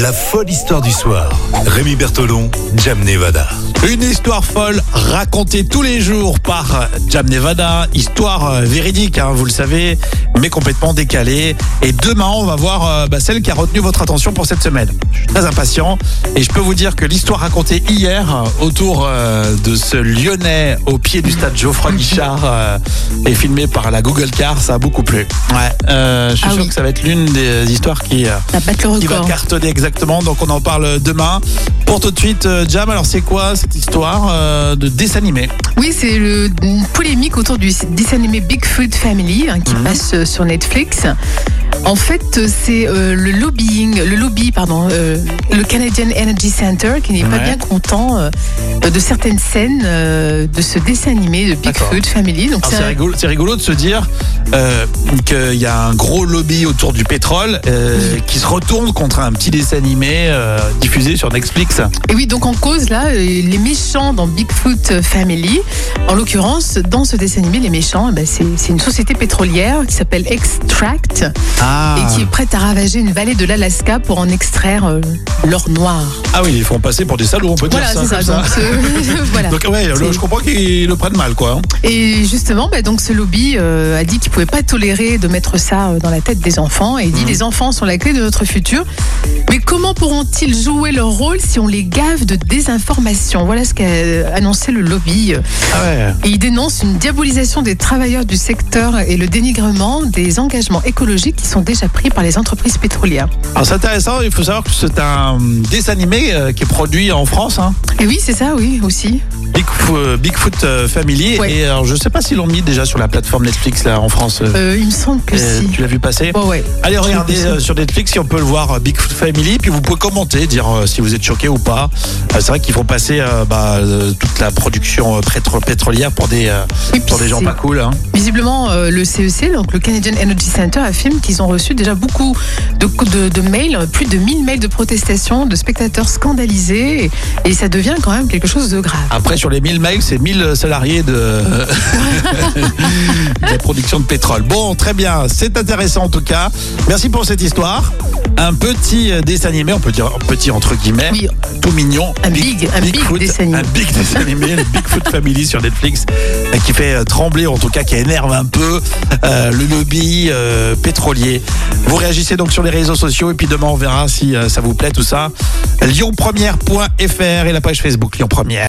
La folle histoire du soir. Rémi Bertolon, Jam Nevada. Une histoire folle racontée tous les jours par Jam Nevada, histoire euh, véridique, hein, vous le savez, mais complètement décalée. Et demain, on va voir euh, bah, celle qui a retenu votre attention pour cette semaine. Je suis très impatient et je peux vous dire que l'histoire racontée hier euh, autour euh, de ce Lyonnais au pied du stade Geoffroy Guichard euh, et filmé par la Google Car, ça a beaucoup plu. Ouais, euh, je suis Ah sûr oui. que ça va être l'une des histoires qui... euh, Ça bat le qui va record. cartonner exactement. Donc on en parle demain. Pour tout de suite, euh, Jam, alors c'est quoi cette histoire euh, de dessin animé? Oui, c'est le- une polémique autour du dessin animé Bigfoot Family hein, qui passe euh, sur Netflix. En fait, c'est euh, le lobbying, le lobby, pardon, euh, le Canadian Energy Center qui n'est pas bien content euh, de certaines scènes de ce dessin animé de. Bigfoot Family. Donc Alors, c'est rigolo, c'est rigolo de se dire euh, qu'il y a un gros lobby autour du pétrole euh, qui se retourne contre un petit dessin animé euh, diffusé sur Netflix. Et oui, donc en cause, là, euh, les méchants dans Bigfoot Family, en l'occurrence, dans ce dessin animé, les méchants, eh ben, c'est une société pétrolière qui s'appelle Extract Ah, et qui est prête à ravager une vallée de l'Alaska pour en extraire l'or noir. ah oui, ils font passer pour des salauds, on peut Voilà, dire ça. ça. comme ça. Donc, voilà. Donc ouais, le- C'est- je comprends qu'ils le prennent mal, quoi. hein. Et justement, bah, donc ce lobby a dit qu'il pouvait pas tolérer de mettre ça euh, dans la tête des enfants. Et il Mmh. dit les enfants sont la clé de notre futur. Mais comment pourront-ils jouer leur rôle si on les gave de désinformation? Voilà ce qu'a annoncé le lobby. Ah ouais. Et il dénonce une diabolisation des travailleurs du secteur et le dénigrement des engagements écologiques qui sont déjà pris par les entreprises pétrolières. Alors c'est intéressant, il faut savoir que c'est un dessin animé euh, qui est produit en France. Hein. Et oui, c'est ça, oui, aussi. Bigfoot, euh, Bigfoot euh, Family. Ouais. Et alors, je sais pas s'ils l'ont mis déjà sur la plateforme Netflix là en France. euh, il me semble que euh, si. Tu l'as vu passer ouais. Allez regardez Je euh, sur Netflix si on peut le voir Bigfoot Family puis vous pouvez commenter dire si vous êtes choqué ou pas. C'est vrai qu'ils font passer bah, toute la production pétro- pétrolière pour des pour des gens pas cool. Hein. Visiblement, le CEC, donc le Canadian Energy Center, affirme qu'ils ont reçu déjà beaucoup de, de, de mails, plus de 1000 mails de protestation de spectateurs scandalisés, et, et ça devient quand même quelque chose de grave. Après sur les 1000 mails c'est 1000 salariés de, de la production de pétrole. Bon très bien c'est intéressant en tout cas. Merci pour cette histoire. Un petit euh, dessin animé on peut dire petit entre guillemets. Oui, tout mignon. Un big- un big Bigfoot, dessin animé. Un big dessin animé, le Bigfoot Family sur Netflix, euh, qui fait euh, trembler, en tout cas, qui énerve un peu euh, le lobby euh, pétrolier. Vous réagissez donc sur les réseaux sociaux et puis demain on verra si ça vous plaît tout ça. lyonpremière.fr et la page Facebook Lyon Première.